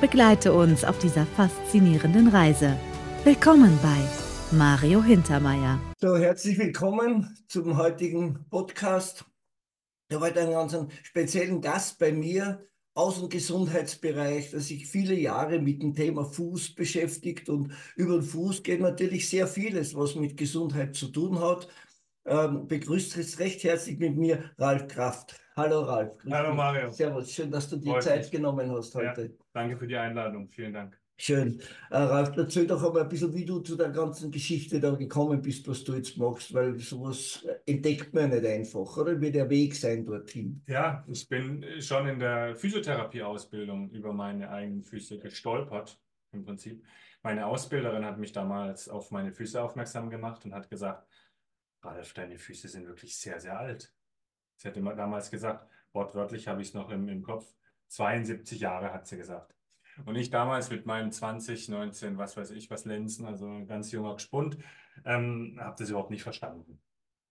Begleite uns auf dieser faszinierenden Reise. Willkommen bei Mario Hintermeier. So, herzlich willkommen zum heutigen Podcast. Ich habe heute einen ganz speziellen Gast bei mir aus dem Gesundheitsbereich, der sich viele Jahre mit dem Thema Fuß beschäftigt und über den Fuß geht natürlich sehr vieles, was mit Gesundheit zu tun hat. Ähm, begrüßt jetzt recht herzlich mit mir Ralf Kraft. Hallo Ralf. Hallo Mario. Servus, schön, dass du dir Freut Zeit mich. genommen hast heute. Ja, danke für die Einladung. Vielen Dank. Schön. Äh, Ralf, erzähl doch einmal ein bisschen, wie du zu der ganzen Geschichte da gekommen bist, was du jetzt machst, weil sowas entdeckt man nicht einfach, oder? Wie der Weg sein dorthin. Ja, ich bin schon in der Physiotherapie-Ausbildung über meine eigenen Füße gestolpert, im Prinzip. Meine Ausbilderin hat mich damals auf meine Füße aufmerksam gemacht und hat gesagt, Ralf, deine Füße sind wirklich sehr, sehr alt. Sie hat immer damals gesagt, wortwörtlich habe ich es noch im, im Kopf, 72 Jahre hat sie gesagt. Und ich damals mit meinen 20, 19, was weiß ich, was Lenzen, also ein ganz junger Gspund, ähm, habe das überhaupt nicht verstanden.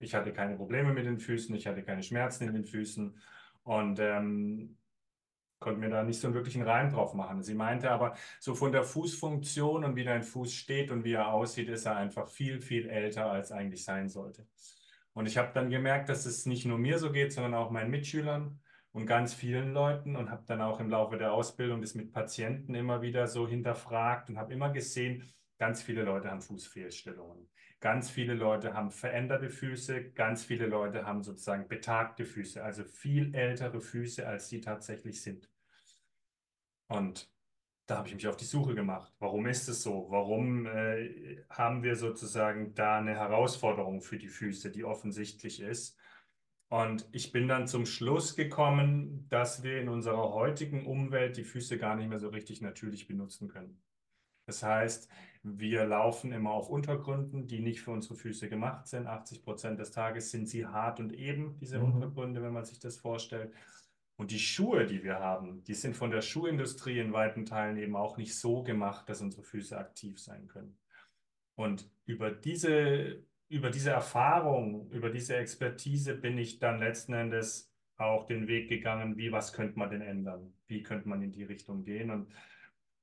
Ich hatte keine Probleme mit den Füßen, ich hatte keine Schmerzen in den Füßen und ähm, konnte mir da nicht so einen wirklichen Reim drauf machen. Sie meinte aber, so von der Fußfunktion und wie dein Fuß steht und wie er aussieht, ist er einfach viel, viel älter, als eigentlich sein sollte. Und ich habe dann gemerkt, dass es nicht nur mir so geht, sondern auch meinen Mitschülern und ganz vielen Leuten und habe dann auch im Laufe der Ausbildung das mit Patienten immer wieder so hinterfragt und habe immer gesehen, ganz viele Leute haben Fußfehlstellungen. Ganz viele Leute haben veränderte Füße, ganz viele Leute haben sozusagen betagte Füße, also viel ältere Füße, als sie tatsächlich sind. Und da habe ich mich auf die Suche gemacht. Warum ist es so? Warum äh, haben wir sozusagen da eine Herausforderung für die Füße, die offensichtlich ist? Und ich bin dann zum Schluss gekommen, dass wir in unserer heutigen Umwelt die Füße gar nicht mehr so richtig natürlich benutzen können. Das heißt, wir laufen immer auf Untergründen, die nicht für unsere Füße gemacht sind. 80 Prozent des Tages sind sie hart und eben, diese Mhm. Untergründe, wenn man sich das vorstellt. Und die Schuhe, die wir haben, die sind von der Schuhindustrie in weiten Teilen eben auch nicht so gemacht, dass unsere Füße aktiv sein können. Und über diese, über diese Erfahrung, über diese Expertise bin ich dann letzten Endes auch den Weg gegangen, wie, was könnte man denn ändern? Wie könnte man in die Richtung gehen? Und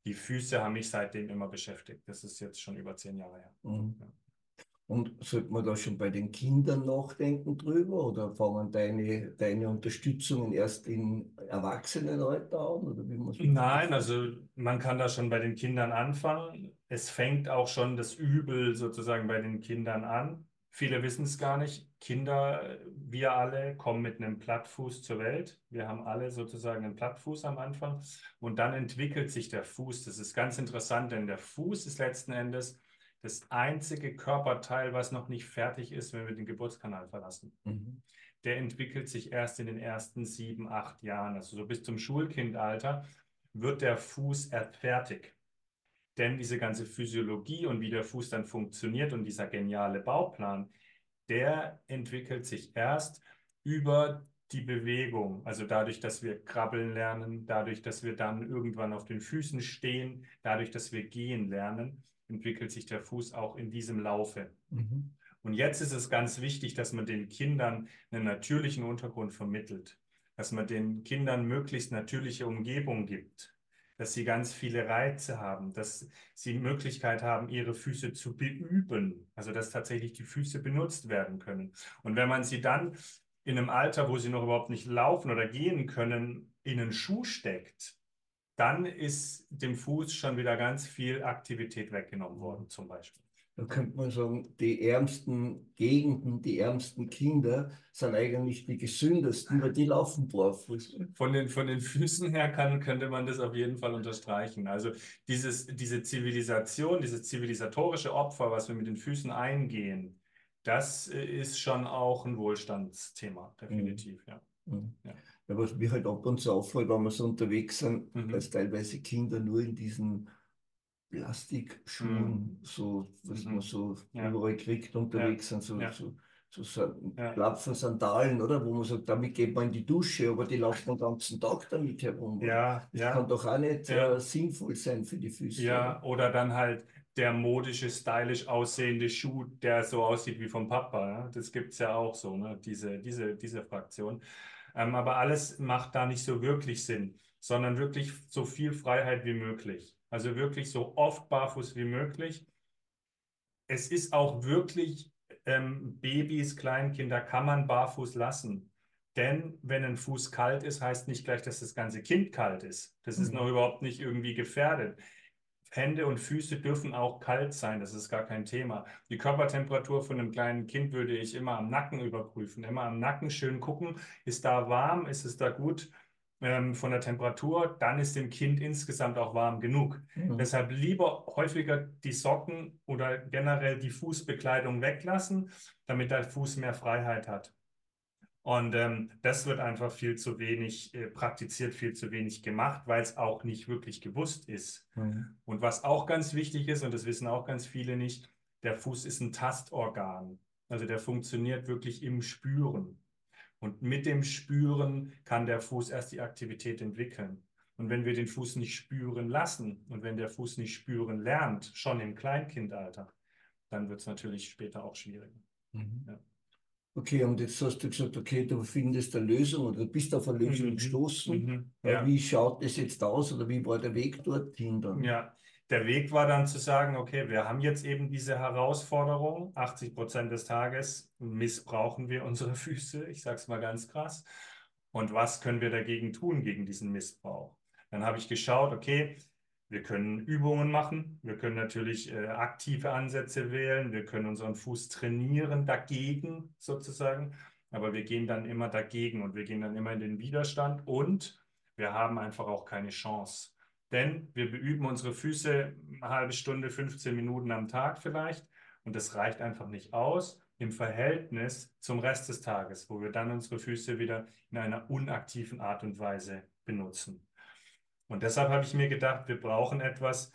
die Füße haben mich seitdem immer beschäftigt. Das ist jetzt schon über zehn Jahre her. Mhm. Ja. Und sollte man da schon bei den Kindern nachdenken drüber oder fangen deine, deine Unterstützungen erst im Erwachsenenalter an? Oder wie muss man Nein, also man kann da schon bei den Kindern anfangen. Es fängt auch schon das Übel sozusagen bei den Kindern an. Viele wissen es gar nicht. Kinder, wir alle kommen mit einem Plattfuß zur Welt. Wir haben alle sozusagen einen Plattfuß am Anfang und dann entwickelt sich der Fuß. Das ist ganz interessant, denn der Fuß ist letzten Endes das einzige Körperteil, was noch nicht fertig ist, wenn wir den Geburtskanal verlassen Mhm. der entwickelt sich erst in den ersten sieben, acht Jahren. Also so bis zum Schulkindalter wird der Fuß erst fertig. Denn diese ganze Physiologie und wie der Fuß dann funktioniert und dieser geniale Bauplan, der entwickelt sich erst über die Bewegung. Also dadurch, dass wir krabbeln lernen, dadurch, dass wir dann irgendwann auf den Füßen stehen, dadurch, dass wir gehen lernen, entwickelt sich der Fuß auch in diesem Laufe. Mhm. Und jetzt ist es ganz wichtig, dass man den Kindern einen natürlichen Untergrund vermittelt, dass man den Kindern möglichst natürliche Umgebung gibt, dass sie ganz viele Reize haben, dass sie die Möglichkeit haben, ihre Füße zu beüben, also dass tatsächlich die Füße benutzt werden können. Und wenn man sie dann in einem Alter, wo sie noch überhaupt nicht laufen oder gehen können, in einen Schuh steckt, dann ist dem Fuß schon wieder ganz viel Aktivität weggenommen worden, zum Beispiel. Da könnte man sagen, die ärmsten Gegenden, die ärmsten Kinder sind eigentlich die gesündesten, weil die laufen barfuß. Von den, von den Füßen her kann, könnte man das auf jeden Fall unterstreichen. Also dieses, diese Zivilisation, dieses zivilisatorische Opfer, was wir mit den Füßen eingehen, das äh, ist schon auch ein Wohlstandsthema, definitiv, ja. Mhm. Ja. Ja, was mir halt ab und zu auffällt, wenn wir so unterwegs sind, Mhm. dass teilweise Kinder nur in diesen Plastikschuhen, Mhm. so, was Mhm. man so Ja. überall kriegt, unterwegs sind, so, Ja. so, so, Ja. Schlapfen, Sandalen, oder? Wo man sagt, damit geht man in die Dusche, aber die laufen den ganzen Tag damit herum. Ja, Das ja. kann doch auch nicht Ja. äh, sinnvoll sein für die Füße. Ja, oder? oder dann halt der modische, stylisch aussehende Schuh, der so aussieht wie vom Papa. Ja? Das gibt es ja auch so, ne? Diese, diese, diese Fraktion. Ähm, aber alles macht da nicht so wirklich Sinn, sondern wirklich so viel Freiheit wie möglich. Also wirklich so oft barfuß wie möglich. Es ist auch wirklich, ähm, Babys, Kleinkinder kann man barfuß lassen. Denn wenn ein Fuß kalt ist, heißt nicht gleich, dass das ganze Kind kalt ist. Das ist Mhm. noch überhaupt nicht irgendwie gefährdet. Hände und Füße dürfen auch kalt sein, das ist gar kein Thema. Die Körpertemperatur von einem kleinen Kind würde ich immer am Nacken überprüfen. Immer am Nacken schön gucken, ist da warm, ist es da gut ähm, von der Temperatur, dann ist dem Kind insgesamt auch warm genug. Mhm. Deshalb lieber häufiger die Socken oder generell die Fußbekleidung weglassen, damit der Fuß mehr Freiheit hat. Und ähm, das wird einfach viel zu wenig äh, praktiziert, viel zu wenig gemacht, weil es auch nicht wirklich gewusst ist. Mhm. Und was auch ganz wichtig ist, und das wissen auch ganz viele nicht, der Fuß ist ein Tastorgan. Also der funktioniert wirklich im Spüren. Und mit dem Spüren kann der Fuß erst die Aktivität entwickeln. Und wenn wir den Fuß nicht spüren lassen und wenn der Fuß nicht spüren lernt, schon im Kleinkindalter, dann wird es natürlich später auch schwieriger. Mhm. Ja. Okay, und jetzt hast du gesagt, okay, du findest eine Lösung oder du bist auf eine Lösung Mhm. gestoßen. Mhm. Ja. Wie schaut es jetzt aus oder wie war der Weg dorthin dann? Ja, der Weg war dann zu sagen, okay, wir haben jetzt eben diese Herausforderung, 80 Prozent des Tages missbrauchen wir unsere Füße, ich sage es mal ganz krass. Und was können wir dagegen tun, gegen diesen Missbrauch? Dann habe ich geschaut, okay, wir können Übungen machen, wir können natürlich äh, aktive Ansätze wählen, wir können unseren Fuß trainieren dagegen sozusagen, aber wir gehen dann immer dagegen und wir gehen dann immer in den Widerstand und wir haben einfach auch keine Chance. Denn wir beüben unsere Füße eine halbe Stunde, 15 Minuten am Tag vielleicht. Und das reicht einfach nicht aus im Verhältnis zum Rest des Tages, wo wir dann unsere Füße wieder in einer unaktiven Art und Weise benutzen. Und deshalb habe ich mir gedacht, wir brauchen etwas,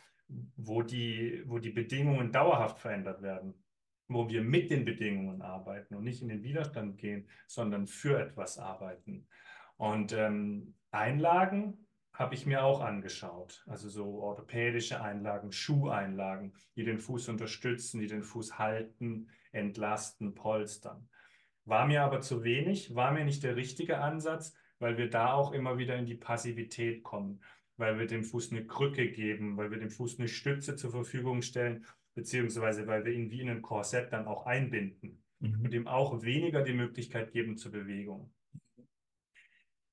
wo die, wo die Bedingungen dauerhaft verändert werden, wo wir mit den Bedingungen arbeiten und nicht in den Widerstand gehen, sondern für etwas arbeiten. Und ähm, Einlagen habe ich mir auch angeschaut. Also so orthopädische Einlagen, Schuheinlagen, die den Fuß unterstützen, die den Fuß halten, entlasten, polstern. War mir aber zu wenig, war mir nicht der richtige Ansatz, weil wir da auch immer wieder in die Passivität kommen, weil wir dem Fuß eine Krücke geben, weil wir dem Fuß eine Stütze zur Verfügung stellen, beziehungsweise weil wir ihn wie in ein Korsett dann auch einbinden Mhm. und ihm auch weniger die Möglichkeit geben zur Bewegung.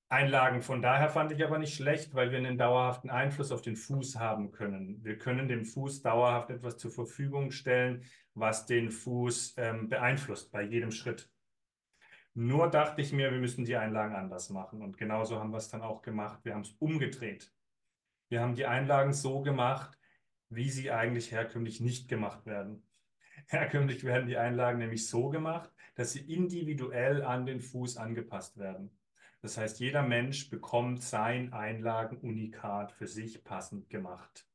Einlagen von daher fand ich aber nicht schlecht, weil wir einen dauerhaften Einfluss auf den Fuß haben können. Wir können dem Fuß dauerhaft etwas zur Verfügung stellen, was den Fuß ähm, beeinflusst bei jedem Schritt. Nur dachte ich mir, wir müssen die Einlagen anders machen. Und genauso haben wir es dann auch gemacht. Wir haben es umgedreht. Wir haben die Einlagen so gemacht, wie sie eigentlich herkömmlich nicht gemacht werden. Herkömmlich werden die Einlagen nämlich so gemacht, dass sie individuell an den Fuß angepasst werden. Das heißt, jeder Mensch bekommt sein Einlagenunikat für sich passend gemacht,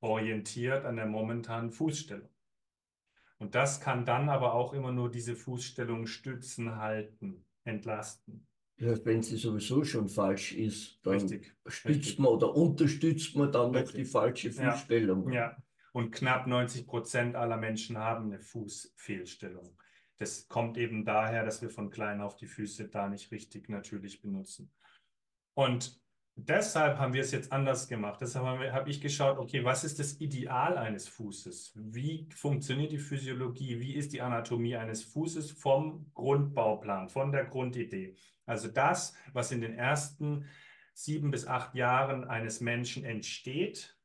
orientiert an der momentanen Fußstellung. Und das kann dann aber auch immer nur diese Fußstellung stützen, halten, entlasten. Wenn sie sowieso schon falsch ist, dann Richtig. stützt richtig. man oder unterstützt man dann noch Richtig. die falsche Ja. Fußstellung. Ja, und knapp 90 Prozent aller Menschen haben eine Fußfehlstellung. Das kommt eben daher, dass wir von klein auf die Füße da nicht richtig natürlich benutzen. Und deshalb haben wir es jetzt anders gemacht. Deshalb habe hab ich geschaut, okay, was ist das Ideal eines Fußes? Wie funktioniert die Physiologie? Wie ist die Anatomie eines Fußes vom Grundbauplan, von der Grundidee? Also das, was in den ersten sieben bis acht Jahren eines Menschen entsteht,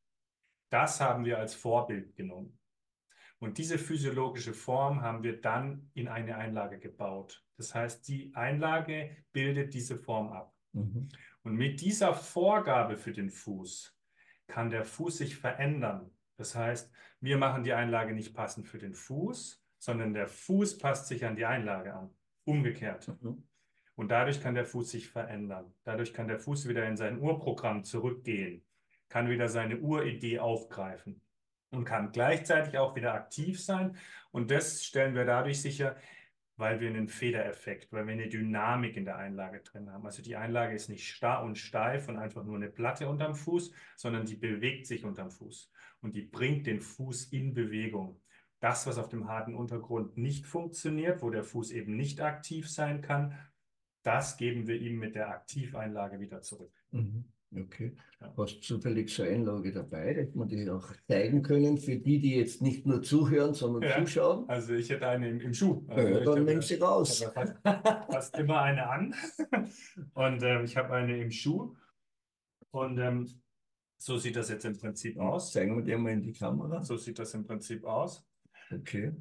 das haben wir als Vorbild genommen. Und diese physiologische Form haben wir dann in eine Einlage gebaut. Das heißt, die Einlage bildet diese Form ab. Mhm. Und mit dieser Vorgabe für den Fuß kann der Fuß sich verändern. Das heißt, wir machen die Einlage nicht passend für den Fuß, sondern der Fuß passt sich an die Einlage an. Umgekehrt. Mhm. Und dadurch kann der Fuß sich verändern. Dadurch kann der Fuß wieder in sein Urprogramm zurückgehen, kann wieder seine Uridee aufgreifen. und kann gleichzeitig auch wieder aktiv sein. Und das stellen wir dadurch sicher, weil wir einen Federeffekt, weil wir eine Dynamik in der Einlage drin haben. Also die Einlage ist nicht starr und steif und einfach nur eine Platte unterm Fuß, sondern die bewegt sich unterm Fuß und die bringt den Fuß in Bewegung. Das, was auf dem harten Untergrund nicht funktioniert, wo der Fuß eben nicht aktiv sein kann, das geben wir ihm mit der Aktiveinlage wieder zurück. Mhm. Okay. Ja. Hast du zufällig so eine Einlage dabei, dass man die auch zeigen können für die, die jetzt nicht nur zuhören, sondern ja. zuschauen? Also ich hätte eine im, im Schuh. Also ja, dann nimm sie raus. Fast, fast, immer eine an. Und ähm, ich habe eine im Schuh. Und ähm, so sieht das jetzt im Prinzip aus. Zeigen wir dir mal in die Kamera. So sieht das im Prinzip aus. Okay.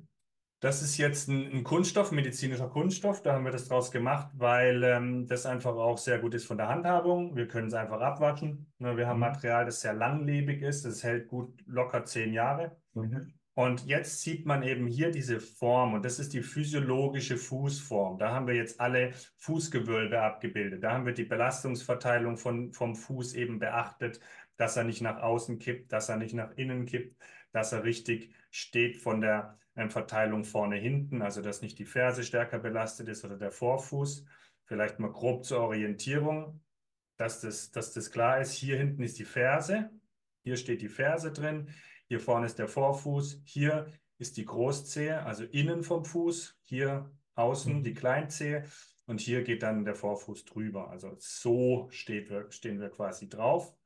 Das ist jetzt ein, ein, Kunststoff, medizinischer Kunststoff. Da haben wir das draus gemacht, weil ähm, das einfach auch sehr gut ist von der Handhabung. Wir können es einfach abwaschen. Ne, wir haben mhm. Material, das sehr langlebig ist. Das hält gut locker zehn Jahre. Mhm. Und jetzt sieht man eben hier diese Form und das ist die physiologische Fußform. Da haben wir jetzt alle Fußgewölbe abgebildet. Da haben wir die Belastungsverteilung von, vom Fuß eben beachtet, dass er nicht nach außen kippt, dass er nicht nach innen kippt, dass er richtig steht von der ähm, Verteilung vorne hinten, also dass nicht die Ferse stärker belastet ist oder der Vorfuß. Vielleicht mal grob zur Orientierung, dass das, dass das klar ist. Hier hinten ist die Ferse, hier steht die Ferse drin, hier vorne ist der Vorfuß, hier ist die Großzehe, also innen vom Fuß, hier außen die Kleinzehe und hier geht dann der Vorfuß drüber. Also so steht, stehen wir quasi drauf.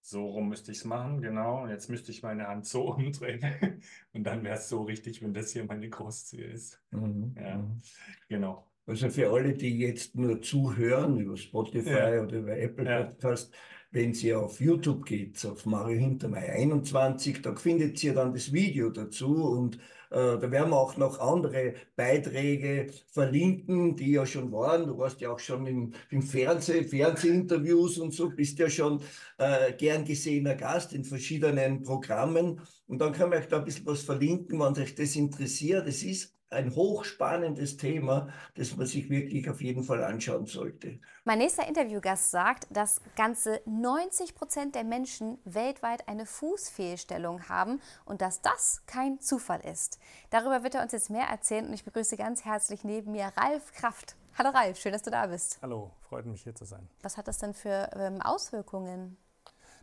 So rum müsste ich es machen, genau. Und jetzt müsste ich meine Hand so umdrehen. Und dann wäre es so richtig, wenn das hier meine Großzehe ist. Mhm. Ja, mhm. genau. Also für alle, die jetzt nur zuhören über Spotify ja. oder über Apple Podcast, ja wenn sie auf YouTube geht, auf Mario Hintermeier 21, da findet ihr dann das Video dazu und äh, da werden wir auch noch andere Beiträge verlinken, die ja schon waren. Du warst ja auch schon im, im Fernseh, Fernsehinterviews und so, bist ja schon äh, gern gesehener Gast in verschiedenen Programmen. Und dann kann man euch da ein bisschen was verlinken, wenn euch das interessiert. Es ist ein hochspannendes Thema, das man sich wirklich auf jeden Fall anschauen sollte. Mein nächster Interviewgast sagt, dass ganze 90 Prozent der Menschen weltweit eine Fußfehlstellung haben und dass das kein Zufall ist. Darüber wird er uns jetzt mehr erzählen und ich begrüße ganz herzlich neben mir Ralf Kraft. Hallo Ralf, schön, dass du da bist. Hallo, freut mich hier zu sein. Was hat das denn für ähm, Auswirkungen?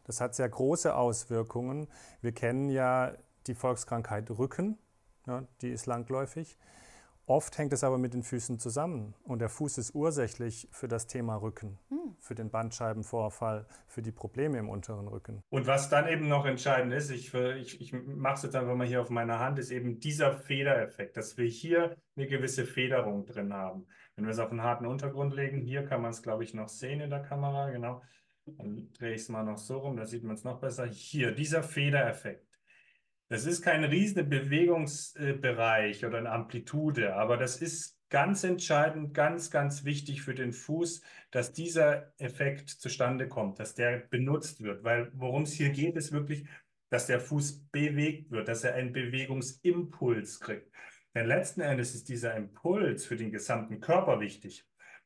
Das hat sehr große Auswirkungen. Wir kennen ja die Volkskrankheit Rücken ja, die ist langläufig. Oft hängt es aber mit den Füßen zusammen und der Fuß ist ursächlich für das Thema Rücken, hm. für den Bandscheibenvorfall, für die Probleme im unteren Rücken. Und was dann eben noch entscheidend ist, ich, ich, ich mache es jetzt einfach mal hier auf meiner Hand, ist eben dieser Federeffekt, dass wir hier eine gewisse Federung drin haben. Wenn wir es auf einen harten Untergrund legen, hier kann man es, glaube ich, noch sehen in der Kamera, genau. Dann drehe ich es mal noch so rum, da sieht man es noch besser. Hier, dieser Federeffekt. Das ist kein riesiger Bewegungsbereich oder eine Amplitude, aber das ist ganz entscheidend, ganz, ganz wichtig für den Fuß, dass dieser Effekt zustande kommt, dass der benutzt wird. Weil worum es hier geht, ist wirklich, dass der Fuß bewegt wird, dass er einen Bewegungsimpuls kriegt. Denn letzten Endes ist dieser Impuls für den gesamten Körper wichtig.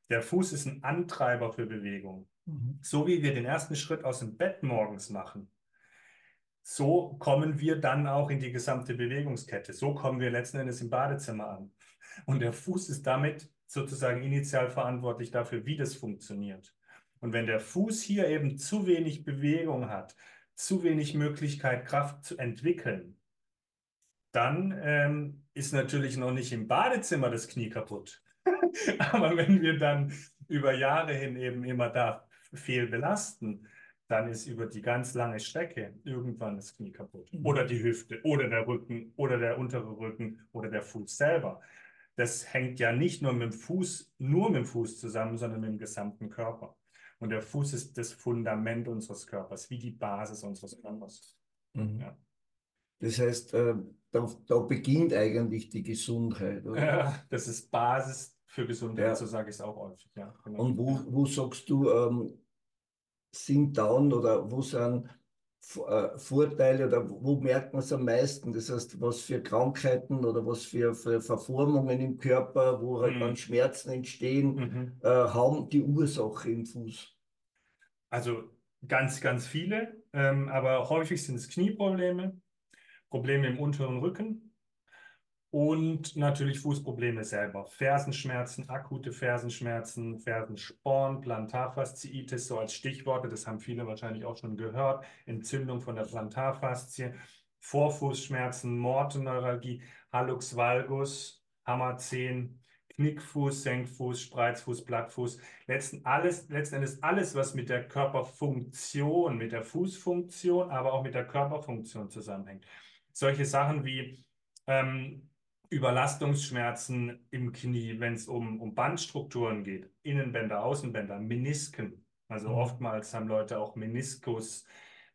Der Fuß ist ein Antreiber für Bewegung. Mhm. So wie wir den ersten Schritt aus dem Bett morgens machen, so kommen wir dann auch in die gesamte Bewegungskette. So kommen wir letzten Endes im Badezimmer an. Und der Fuß ist damit sozusagen initial verantwortlich dafür, wie das funktioniert. Und wenn der Fuß hier eben zu wenig Bewegung hat, zu wenig Möglichkeit, Kraft zu entwickeln, dann ähm, ist natürlich noch nicht im Badezimmer das Knie kaputt. Aber wenn wir dann über Jahre hin eben immer da fehl belasten, dann ist über die ganz lange Strecke irgendwann das Knie kaputt. Mhm. Oder die Hüfte, oder der Rücken, oder der untere Rücken, oder der Fuß selber. Das hängt ja nicht nur mit dem Fuß, nur mit dem Fuß zusammen, sondern mit dem gesamten Körper. Und der Fuß ist das Fundament unseres Körpers, wie die Basis unseres Körpers. Mhm. Ja. Das heißt, äh, da, da, beginnt eigentlich die Gesundheit. Oder? Ja, das ist Basis für Gesundheit, ja. so sage ich es auch häufig. Ja, genau. Und wo, wo sagst du, ähm, sind down oder wo sind äh, Vorteile oder wo merkt man es am meisten? Das heißt, was für Krankheiten oder was für, für Verformungen im Körper, wo halt mhm. dann Schmerzen entstehen, mhm. äh, haben die Ursache im Fuß? Also ganz, ganz viele, ähm, aber häufig sind es Knieprobleme. Probleme im unteren Rücken und natürlich Fußprobleme selber. Fersenschmerzen, akute Fersenschmerzen, Fersensporn, Plantarfasziitis, so als Stichworte, das haben viele wahrscheinlich auch schon gehört. Entzündung von der Plantarfaszie, Vorfußschmerzen, Morteneuralgie, Hallux valgus, Hammerzehen, Knickfuß, Senkfuß, Spreizfuß, Plattfuß. Letzten, alles, letzten Endes alles, was mit der Körperfunktion, mit der Fußfunktion, aber auch mit der Körperfunktion zusammenhängt. Solche Sachen wie ähm, Überlastungsschmerzen im Knie, wenn es um, um Bandstrukturen geht, Innenbänder, Außenbänder, Menisken. Also mhm. oftmals haben Leute auch Meniskus.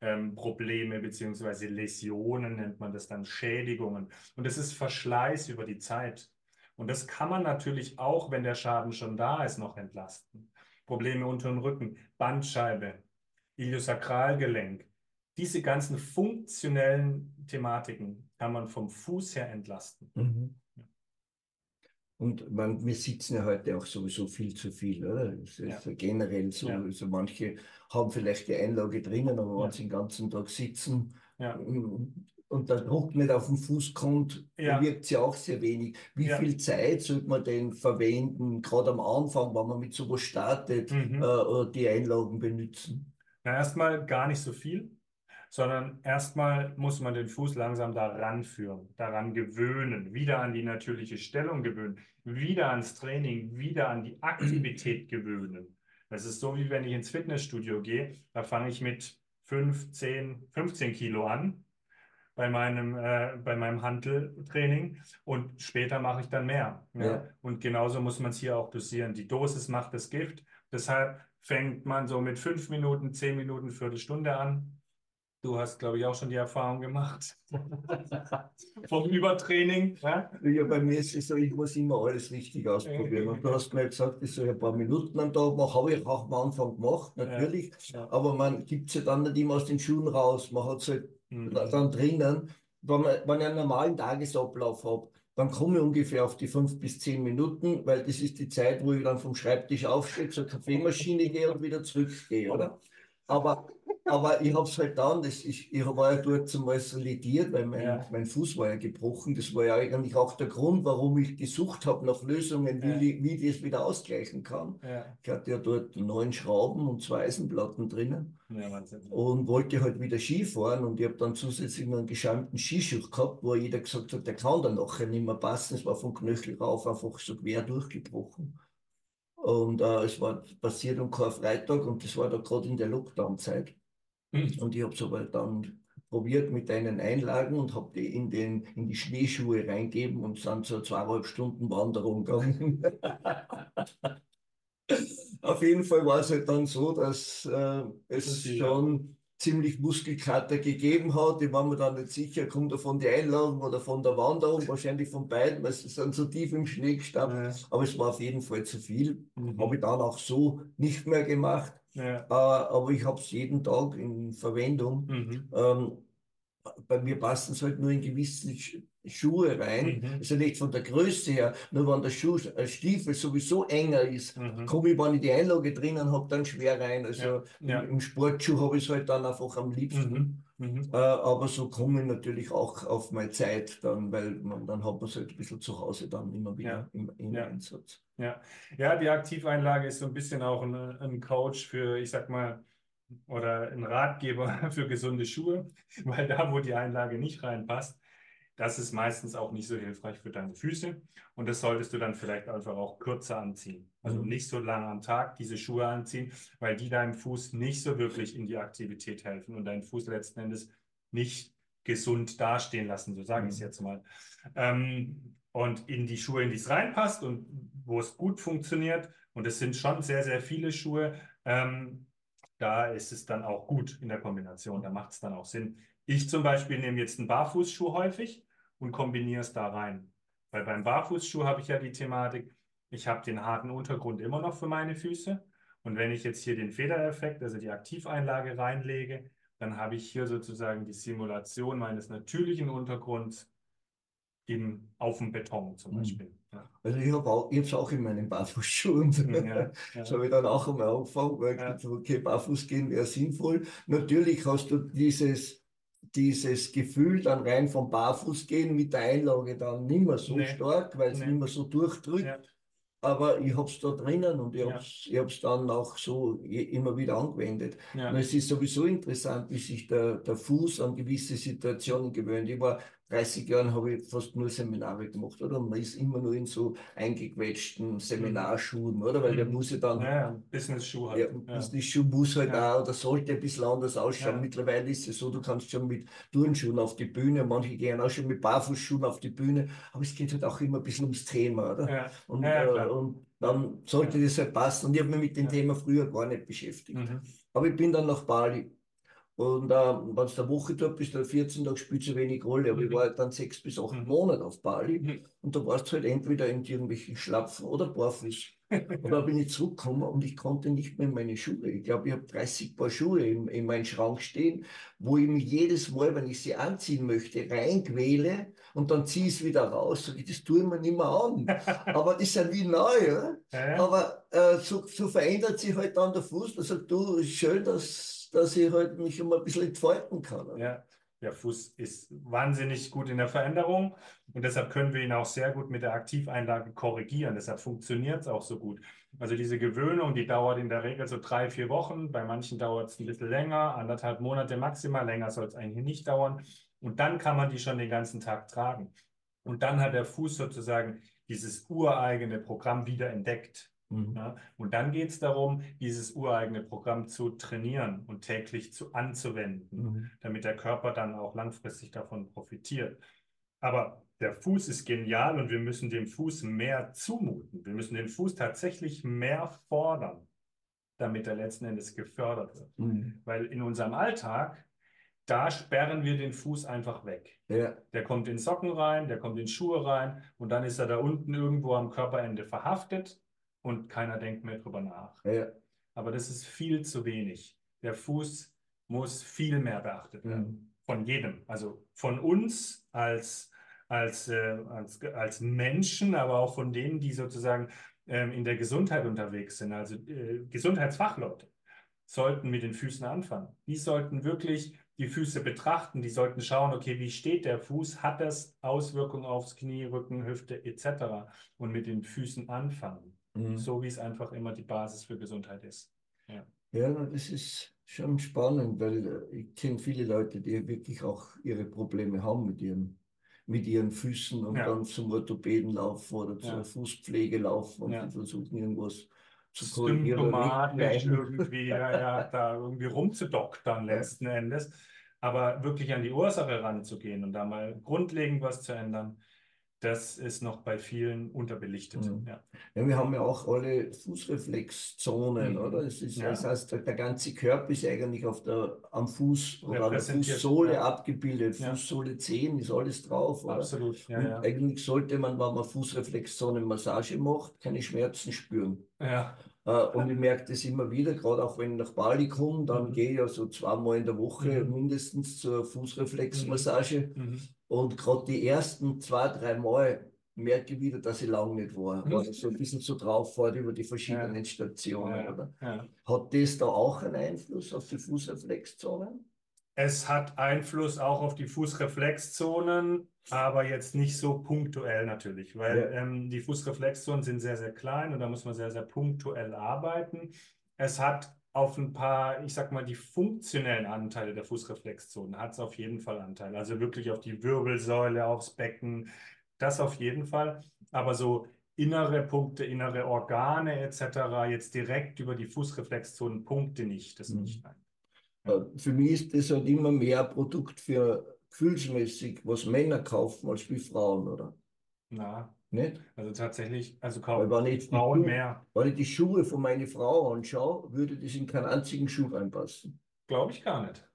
Ähm, Probleme beziehungsweise Läsionen nennt man das dann, Schädigungen. Und das ist Verschleiß über die Zeit. Und das kann man natürlich auch, wenn der Schaden schon da ist, noch entlasten. Probleme unter dem Rücken, Bandscheibe, Iliosakralgelenk. Diese ganzen funktionellen Thematiken kann man vom Fuß her entlasten. Mhm. Und man, wir sitzen ja heute auch sowieso viel zu viel, oder? Das ist ja. generell so. Ja. Also manche haben vielleicht die Einlage drinnen, aber wenn sie den ganzen Tag sitzen. Mm, und der Druck nicht auf den Fuß kommt, wirkt sie auch sehr wenig. Wie viel Zeit sollte man denn verwenden, gerade am Anfang, wenn man mit sowas startet, mhm. äh, die Einlagen benutzen? Na, erstmal gar nicht so viel, sondern erstmal muss man den Fuß langsam daran führen, daran gewöhnen, wieder an die natürliche Stellung gewöhnen, wieder ans Training, wieder an die Aktivität gewöhnen. Das ist so, wie wenn ich ins Fitnessstudio gehe, da fange ich mit 5, 10, 15 Kilo an bei meinem, äh, bei meinem Hanteltraining und später mache ich dann mehr. Ja? ja. Und genauso muss man es hier auch dosieren. Die Dosis macht das Gift. Deshalb fängt man so mit fünf Minuten, zehn Minuten, Viertelstunde an. Du hast, glaube ich, auch schon die Erfahrung gemacht vom Übertraining. Ja? ja, bei mir ist es so, ich muss immer alles richtig ausprobieren. Und du hast mir gesagt, ich soll ein paar Minuten am Tag machen, habe ich auch am Anfang gemacht, natürlich. Ja, ja. Aber man gibt es ja dann nicht immer aus den Schuhen raus. Man hat es halt mhm. dann drinnen. Wenn, man, wenn ich einen normalen Tagesablauf habe, dann komme ich ungefähr auf die fünf bis zehn Minuten, weil das ist die Zeit, wo ich dann vom Schreibtisch aufstehe, zur Kaffeemaschine gehe und wieder zurückgehe, oder? Aber, aber ich habe es halt dann, das, ich, ich war ja dort zumal solidiert, weil mein, ja. mein Fuß war ja gebrochen. Das war ja eigentlich auch der Grund, warum ich gesucht habe nach Lösungen, wie, ja. wie, ich das wieder ausgleichen kann. Ja. Ich hatte ja dort neun Schrauben und zwei Eisenplatten drinnen und wollte halt wieder Skifahren und ich habe dann zusätzlich noch einen geschäumten Skischuh gehabt, wo jeder gesagt hat, der kann dann nachher nicht mehr passen. Es war vom Knöchel rauf einfach so quer durchgebrochen. Und äh, es war passiert um Karfreitag und das war da gerade in der Lockdown-Zeit. Mhm. Und ich habe es aber dann probiert mit deinen Einlagen und habe die in, den, in die Schneeschuhe reingeben und sind so zweieinhalb Stunden Wanderung gegangen. Auf jeden Fall war es halt dann so, dass äh, es das schon ziemlich Muskelkater gegeben hat. Ich war mir dann nicht sicher, kommt er von der Einladung oder von der Wanderung, wahrscheinlich von beiden, weil sie sind so tief im Schnee gestanden. Ja. Aber es war auf jeden Fall zu viel. Mhm. Habe ich dann auch so nicht mehr gemacht. Ja. Äh, aber ich habe es jeden Tag in Verwendung. Mhm. Ähm, bei mir passen es halt nur in gewissen Schuhe rein. Mhm. Also nicht von der Größe her, nur wenn der Schuh, äh, Stiefel sowieso enger ist, mhm. komme ich, wenn ich die Einlage drinnen habe, dann schwer rein. Also ja. Ja. Im, Sportschuh habe ich es halt dann einfach am liebsten. Mhm. mhm. Äh, aber so komme ich natürlich auch auf meine Zeit dann, weil man, dann hat man es halt ein bisschen zu Hause dann immer wieder ja. im, im Einsatz. Ja. ja, die Aktiveinlage ist so ein bisschen auch ein, ein Coach für, ich sag mal, oder ein Ratgeber für gesunde Schuhe, weil da, wo die Einlage nicht reinpasst, das ist meistens auch nicht so hilfreich für deine Füße und das solltest du dann vielleicht einfach auch kürzer anziehen. Also mhm. nicht so lange am Tag diese Schuhe anziehen, weil die deinem Fuß nicht so wirklich in die Aktivität helfen und deinen Fuß letzten Endes nicht gesund dastehen lassen, so sage mhm. ich es jetzt mal. Ähm, und in die Schuhe, in die es reinpasst und wo es gut funktioniert, und es sind schon sehr, sehr viele Schuhe, ähm, da ist es dann auch gut in der Kombination, da macht es dann auch Sinn. Ich zum Beispiel nehme jetzt einen Barfußschuh häufig und kombiniere es da rein. Weil beim Barfußschuh habe ich ja die Thematik, ich habe den harten Untergrund immer noch für meine Füße. Und wenn ich jetzt hier den Federeffekt, also die Aktiveinlage reinlege, dann habe ich hier sozusagen die Simulation meines natürlichen Untergrunds im, auf dem Beton zum hm. Beispiel. Ja. Also ich habe auch, es auch in meinen Barfußschuhen. Ja, ja. Das habe ich dann auch einmal angefangen, weil ich ja. okay, barfuß gehen wäre sinnvoll. Natürlich hast du dieses dieses Gefühl dann rein vom Barfußgehen mit der Einlage dann nicht mehr so Nee. stark, weil es Nee. nicht mehr so durchdrückt. Ja. Aber ich habe es da drinnen und ich Ja. habe es ich dann auch so immer wieder angewendet. Ja. Und es ist sowieso interessant, wie sich der, der Fuß an gewisse Situationen gewöhnt. Ich war 30 Jahren, habe ich fast nur Seminare gemacht, oder? Und man ist immer nur in so eingequetschten Seminarschuhen, oder? Weil der Mhm. muss ja dann Ja, Business-Schuh halt. ja, Ja. Business-Schuh muss halt Ja. auch oder sollte ein bisschen anders ausschauen. Ja. Mittlerweile ist es so, du kannst schon mit Turnschuhen auf die Bühne, manche gehen auch schon mit Barfußschuhen auf die Bühne, aber es geht halt auch immer ein bisschen ums Thema, oder? Ja. Und, Ja, äh, klar. und dann sollte das halt passen. Und ich habe mich mit dem. Thema früher gar nicht beschäftigt. Mhm. Aber ich bin dann nach Bali. Und äh, wenn du eine Woche dort bist, dann 14 Tage spielt es wenig Rolle. Aber ich Mhm. war halt dann sechs bis acht Mhm. Monate auf Bali. Mhm. Und da warst du halt entweder in irgendwelchen Schlapfen oder barfuß. Und da bin ich zurückgekommen und ich konnte nicht mehr in meine Schuhe. Ich glaube, ich habe 30 Paar Schuhe in, in meinem Schrank stehen, wo ich mich jedes Mal, wenn ich sie anziehen möchte, reinquäle und dann ziehe ich es wieder raus. Sag ich, das tue ich mir nicht mehr an. Aber die sind wie neu. Ja? Ja, ja. Aber äh, so, so verändert sich halt dann der Fuß. Da sagt du, ist schön, dass, dass ich halt mich immer ein bisschen entfalten kann. Ja, der Fuß ist wahnsinnig gut in der Veränderung und deshalb können wir ihn auch sehr gut mit der Aktiveinlage korrigieren. Deshalb funktioniert es auch so gut. Also diese Gewöhnung, die dauert in der Regel so drei, vier Wochen. Bei manchen dauert es ein bisschen länger, anderthalb Monate maximal. Länger soll es eigentlich nicht dauern. Und dann kann man die schon den ganzen Tag tragen. Und dann hat der Fuß sozusagen dieses ureigene Programm wieder entdeckt. Mhm. Ja, und dann geht es darum, dieses ureigene Programm zu trainieren und täglich zu anzuwenden, Mhm. damit der Körper dann auch langfristig davon profitiert. Aber der Fuß ist genial und wir müssen dem Fuß mehr zumuten. Wir müssen den Fuß tatsächlich mehr fordern, damit er letzten Endes gefördert wird. Mhm. Weil in unserem Alltag, da sperren wir den Fuß einfach weg. Ja, Der kommt in Socken rein, der kommt in Schuhe rein und dann ist er da unten irgendwo am Körperende verhaftet und keiner denkt mehr drüber nach. ja. Aber das ist viel zu wenig. Der Fuß muss viel mehr beachtet werden. Mhm. Von jedem. Also von uns als, als, äh, als, als Menschen, aber auch von denen, die sozusagen ähm, in der Gesundheit unterwegs sind. Also äh, Gesundheitsfachleute sollten mit den Füßen anfangen. Die sollten wirklich die Füße betrachten. Die sollten schauen, okay, wie steht der Fuß? Hat das Auswirkungen aufs Knie, Rücken, Hüfte etc. Und mit den Füßen anfangen. Mhm. So wie es einfach immer die Basis für Gesundheit ist. Ja, na, das ist schon spannend, weil äh, ich kenne viele Leute, die wirklich auch ihre Probleme haben mit ihren, mit ihren Füßen und Ja. dann zum Orthopäden laufen oder zur Ja. Fußpflege laufen und Ja. versuchen irgendwas zu korrigieren. symptomatisch nicht. irgendwie, ja, ja, da irgendwie rumzudoktern letzten Endes. Aber wirklich an die Ursache ranzugehen und da mal grundlegend was zu ändern, das ist noch bei vielen unterbelichtet. Mhm. Ja. Ja, wir haben ja auch alle Fußreflexzonen, Mhm. oder? Ist, Ja. Das heißt, der, der ganze Körper ist eigentlich auf der, am Fuß oder an der Fußsohle ja. abgebildet. Fußsohle 10 ist alles drauf, oder? Absolut, eigentlich sollte man, wenn man Fußreflexzonenmassage macht, keine Schmerzen spüren. Ja, Äh, und ich merke das immer wieder, gerade auch wenn ich nach Bali komme, dann Mhm. gehe ich ja so zweimal in der Woche Mhm. mindestens zur Fußreflexmassage. Und gerade die ersten zwei, drei Mal merke ich wieder, dass ich lang nicht war. Mhm. Weil ich so ein bisschen so drauf war über die verschiedenen Ja. Stationen. ja, Oder? ja. Hat das da auch einen Einfluss auf die Fußreflexzonen? Es hat Einfluss auch auf die Fußreflexzonen, aber jetzt nicht so punktuell natürlich, weil Ja. ähm, die Fußreflexzonen sind sehr, sehr klein und da muss man sehr, sehr punktuell arbeiten. Es hat auf ein paar, ich sag mal, die funktionellen Anteile der Fußreflexzonen hat es auf jeden Fall Anteil. Also wirklich auf die Wirbelsäule, aufs Becken, das auf jeden Fall. Aber so innere Punkte, innere Organe etc., jetzt direkt über die Fußreflexzonen Punkte nicht, das Mhm. nicht. Nein. Äh, Für mich ist das halt immer mehr ein Produkt für gefühlsmäßig, was Männer kaufen als wie Frauen, oder? Na, Nicht? Also tatsächlich, also Weil kaum wenn ich, Frauen Schuhe, mehr, wenn ich die Schuhe von meiner Frau anschaue, würde das in keinen einzigen Schuh reinpassen. glaube ich gar nicht.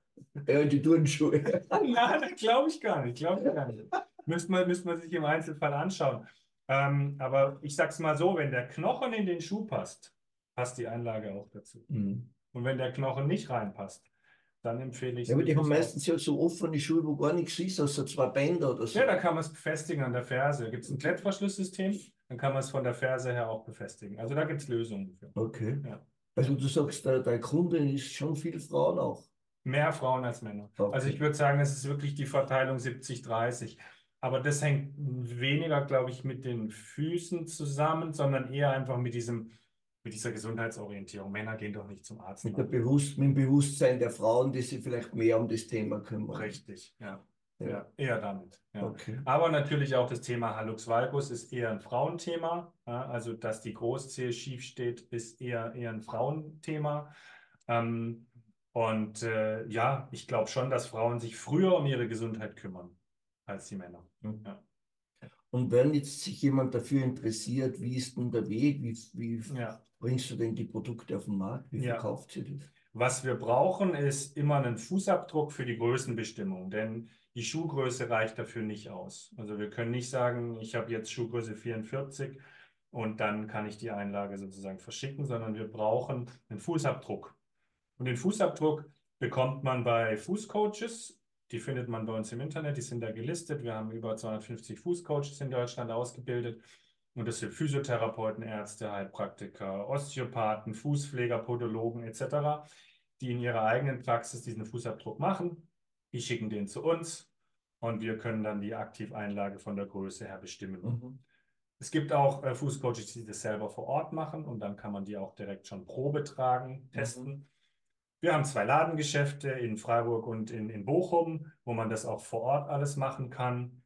Ja, die Turnschuhe. Nein, das glaube ich gar nicht, glaube ich gar nicht. Müsste man, müsste man sich im Einzelfall anschauen. Ähm, aber ich sag's mal so, wenn der Knochen in den Schuh passt, passt die Einlage auch dazu. Mhm. Und wenn der Knochen nicht reinpasst, dann empfehle ich Ja, aber die haben meistens ja so offene Schuhe, wo gar nichts ist, außer zwei Bänder oder so. Ja, da kann man es befestigen an der Ferse. Da gibt es ein Klettverschlusssystem, dann kann man es von der Ferse her auch befestigen. Also da gibt es Lösungen für. Okay. Ja. Also du sagst, der, dein Kunde ist schon viel Frauen auch. Mehr Frauen als Männer. Okay. Also ich würde sagen, es ist wirklich die Verteilung 70-30. Aber das hängt weniger, glaube ich, mit den Füßen zusammen, sondern eher einfach mit diesem, mit dieser Gesundheitsorientierung. Männer gehen doch nicht zum Arzt. Mit, der Bewusst mit dem Bewusstsein der Frauen, die sich vielleicht mehr um das Thema kümmern. Richtig, ja. Ja. Ja, eher damit. Ja. Okay. Aber natürlich auch das Thema Hallux valgus ist eher ein Frauenthema. Ja, also, dass die Großzehe schief steht, ist eher, eher ein Frauenthema. Ähm, und äh, ja, ich glaube schon, dass Frauen sich früher um ihre Gesundheit kümmern als die Männer. Mhm. Ja. Und wenn jetzt sich jemand dafür interessiert, wie ist denn der Weg? Wie, wie Ja. Bringst du denn die Produkte auf den Markt? Wie Ja. verkauft sie das? Was wir brauchen, ist immer einen Fußabdruck für die Größenbestimmung, denn die Schuhgröße reicht dafür nicht aus. Also wir können nicht sagen, ich habe jetzt Schuhgröße 44 und dann kann ich die Einlage sozusagen verschicken, sondern wir brauchen einen Fußabdruck. Und den Fußabdruck bekommt man bei Fußcoaches. Die findet man bei uns im Internet, die sind da gelistet. Wir haben über 250 Fußcoaches in Deutschland ausgebildet. Und das sind Physiotherapeuten, Ärzte, Heilpraktiker, Osteopathen, Fußpfleger, Podologen etc., die in ihrer eigenen Praxis diesen Fußabdruck machen. Die schicken den zu uns und wir können dann die Aktiveinlage von der Größe her bestimmen. Mhm. Es gibt auch äh, Fußcoaches, die das selber vor Ort machen und dann kann man die auch direkt schon Probe tragen, testen. Wir haben zwei Ladengeschäfte in Freiburg und in, in Bochum, wo man das auch vor Ort alles machen kann.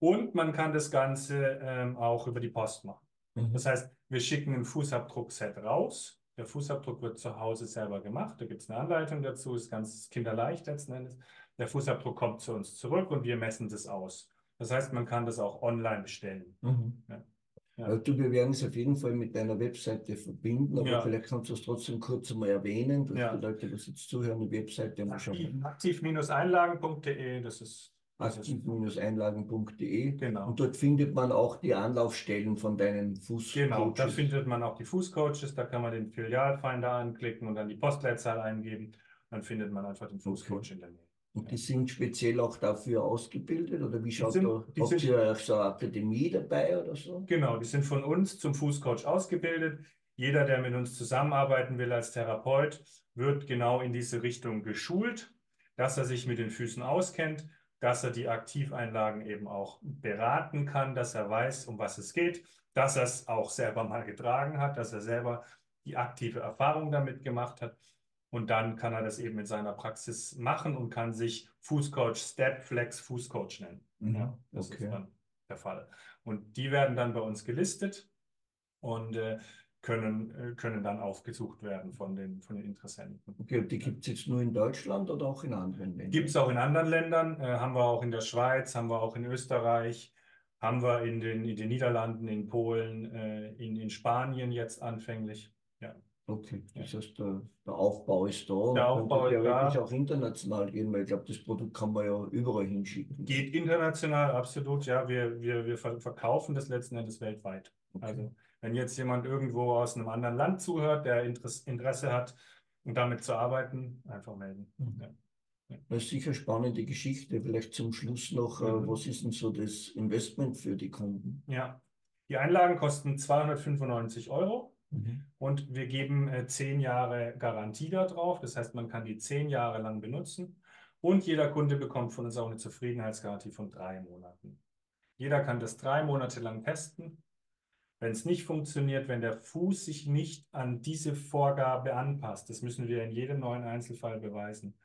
Und man kann das Ganze ähm, auch über die Post machen. Mhm. Das heißt, wir schicken ein Fußabdruckset raus. Der Fußabdruck wird zu Hause selber gemacht. Da gibt es eine Anleitung dazu, ist ganz kinderleicht letzten Endes. Der Fußabdruck kommt zu uns zurück und wir messen das aus. Das heißt, man kann das auch online bestellen. Mhm. Ja. Ja. Also wir werden es auf jeden Fall mit deiner Webseite verbinden, aber Ja. vielleicht kannst du es trotzdem kurz einmal erwähnen, dass Ja. die Leute, die jetzt zuhören, die Webseite mal schauen. Aktiv-einlagen.de, das ist aktiv-einlagen.de genau. und dort findet man auch die Anlaufstellen von deinen Fußcoaches. Genau, da findet man auch die Fußcoaches, da kann man den Filialfinder anklicken und dann die Postleitzahl eingeben. Dann findet man einfach den Fußcoach in der Nähe. Und die sind speziell auch dafür ausgebildet oder wie schaut sind- da, die habt sind- ihr so eine Akademie dabei oder so? Genau, die sind von uns zum Fußcoach ausgebildet. Jeder, der mit uns zusammenarbeiten will als Therapeut, wird genau in diese Richtung geschult, dass er sich mit den Füßen auskennt, dass er die Aktiveinlagen eben auch beraten kann, dass er weiß, um was es geht, dass er es auch selber mal getragen hat, dass er selber die aktive Erfahrung damit gemacht hat. Und dann kann er das eben in seiner Praxis machen und kann sich Fußcoach, Step Flex Fußcoach nennen. Mhm, Ja, das okay. ist dann der Fall. Und die werden dann bei uns gelistet und äh, können, äh, können dann aufgesucht werden von den, von den Interessenten. Okay, die gibt es jetzt nur in Deutschland oder auch in anderen Ländern? Gibt es auch in anderen Ländern, äh, haben wir auch in der Schweiz, haben wir auch in Österreich, haben wir in den, in den Niederlanden, in Polen, äh, in, in Spanien jetzt anfänglich. Okay, das heißt, der, der Aufbau ist da Der Aufbau ist theoretisch da. auch international gehen, weil ich glaube, das Produkt kann man ja überall hinschicken. Geht international, absolut. Ja, wir, wir, wir ver- verkaufen das letzten Endes weltweit. Okay. Also, wenn jetzt jemand irgendwo aus einem anderen Land zuhört, der Interesse, Interesse hat, um damit zu arbeiten, einfach melden. Mhm. Ja. Das ist sicher eine spannende Geschichte. Vielleicht zum Schluss noch, äh, Mhm. was ist denn so das Investment für die Kunden? Ja, die Einlagen kosten 295 Euro und wir geben äh, zehn Jahre Garantie darauf. Das heißt, man kann die zehn Jahre lang benutzen und jeder Kunde bekommt von uns auch eine Zufriedenheitsgarantie von drei Monaten. Jeder kann das drei Monate lang testen. Wenn es nicht funktioniert, wenn der Fuß sich nicht an diese Vorgabe anpasst, das müssen wir in jedem neuen Einzelfall beweisen,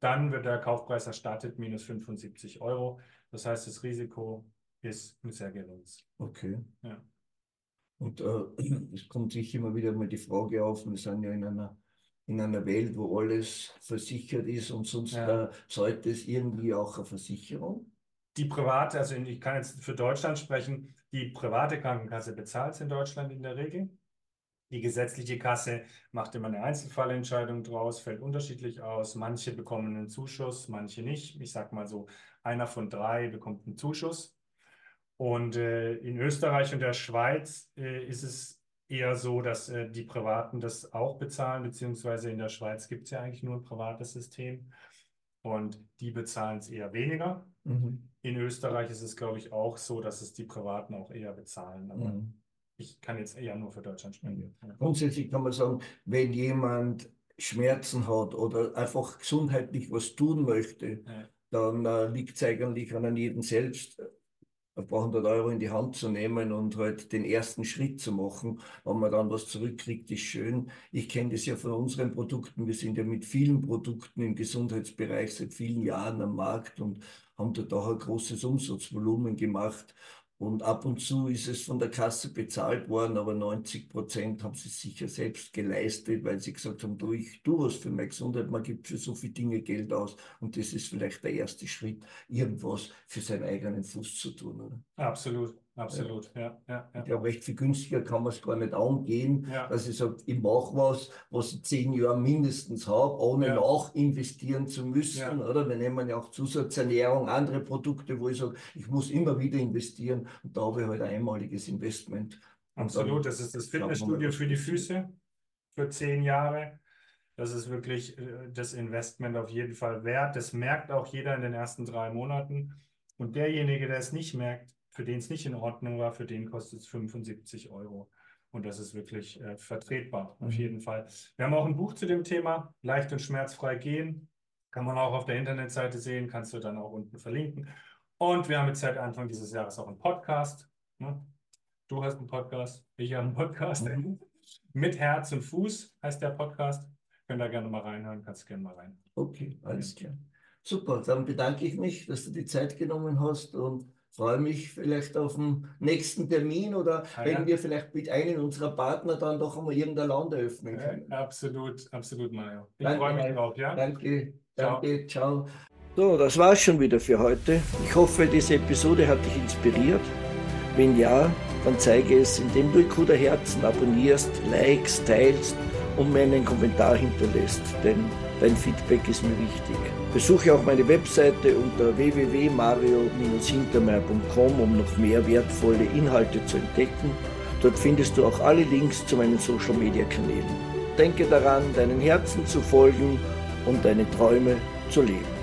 dann wird der Kaufpreis erstattet, minus 75 Euro. Das heißt, das Risiko ist ein sehr geringes. Okay. Ja. Und äh, es kommt sich immer wieder mal die Frage auf, wir sind ja in einer, in einer Welt, wo alles versichert ist und sonst Ja. äh, sollte es irgendwie auch eine Versicherung? Die private, also ich kann jetzt für Deutschland sprechen, die private Krankenkasse bezahlt es in Deutschland in der Regel. Die gesetzliche Kasse macht immer eine Einzelfallentscheidung draus, fällt unterschiedlich aus. Manche bekommen einen Zuschuss, manche nicht. Ich sag mal so, einer von drei bekommt einen Zuschuss. Und äh, in Österreich und der Schweiz äh, ist es eher so, dass äh, die Privaten das auch bezahlen, beziehungsweise in der Schweiz gibt es ja eigentlich nur ein privates System und die bezahlen es eher weniger. Mhm. In Österreich ist es, glaube ich, auch so, dass es die Privaten auch eher bezahlen. Aber Mhm. ich kann jetzt eher nur für Deutschland sprechen. Ja. Grundsätzlich kann man sagen, wenn jemand Schmerzen hat oder einfach gesundheitlich was tun möchte, Ja. dann äh, liegt es eigentlich an jedem selbst, ein paar hundert Euro in die Hand zu nehmen und halt den ersten Schritt zu machen. Wenn man dann was zurückkriegt, ist schön. Ich kenne das ja von unseren Produkten. Wir sind ja mit vielen Produkten im Gesundheitsbereich seit vielen Jahren am Markt und haben dort auch ein großes Umsatzvolumen gemacht. Und ab und zu ist es von der Kasse bezahlt worden, aber 90 Prozent haben sie sicher selbst geleistet, weil sie gesagt haben, du, ich tu was für meine Gesundheit, man gibt für so viele Dinge Geld aus. Und das ist vielleicht der erste Schritt, irgendwas für seinen eigenen Fuß zu tun. Oder? Absolut, absolut. Ja, ja, Ich ja. glaube, recht viel günstiger kann man es gar nicht angehen, Ja. dass ich sage, ich mache was, was ich zehn Jahre mindestens habe, ohne Ja. nach investieren zu müssen. Ja. Oder wir nehmen ja auch Zusatzernährung, andere Produkte, wo ich sage, ich muss immer wieder investieren und da habe ich halt ein einmaliges Investment. Absolut, das ist das Fitnessstudio für die. Füße für zehn Jahre. Das ist wirklich äh, das Investment auf jeden Fall wert. Das merkt auch jeder in den ersten drei Monaten. Und derjenige, der es nicht merkt, für den es nicht in Ordnung war, für den kostet es 75 Euro. Und das ist wirklich äh, vertretbar, auf Mhm. jeden Fall. Wir haben auch ein Buch zu dem Thema, Leicht und schmerzfrei gehen. Kann man auch auf der Internetseite sehen, kannst du dann auch unten verlinken. Und wir haben jetzt seit Anfang dieses Jahres auch einen Podcast. Ne? Du hast einen Podcast, ich habe einen Podcast. Mit Herz und Fuß heißt der Podcast. Könnt da gerne mal reinhören, kannst gerne mal rein. Okay, alles klar. Super, dann bedanke ich mich, dass du die Zeit genommen hast und freue mich vielleicht auf den nächsten Termin oder Ah, wenn ja. wir vielleicht mit einem unserer Partner dann doch einmal irgendein Land eröffnen Ja, können. absolut, absolut, Mario. Ich Danke, freue mich drauf, ja? Danke, Ciao. danke, ciao. So, das war's schon wieder für heute. Ich hoffe, diese Episode hat dich inspiriert. Wenn ja, dann zeige es, indem du Ikuda Herzen abonnierst, likest, teilst und mir einen Kommentar hinterlässt, denn dein Feedback ist mir wichtig. Besuche auch meine Webseite unter www.mario-hintermeier.com, um noch mehr wertvolle Inhalte zu entdecken. Dort findest du auch alle Links zu meinen Social Media Kanälen. Denke daran, deinen Herzen zu folgen und deine Träume zu leben.